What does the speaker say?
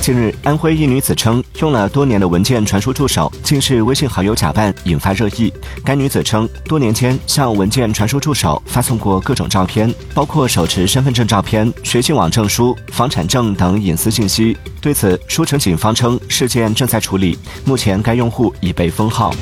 近日安徽一女子称用了多年的文件传输助手竟是微信好友假扮引发热议。该女子称多年间向文件传输助手发送过各种照片包括手持身份证照片学信网证书房产证等隐私信息对此舒城警方称事件正在处理目前该用户已被封号。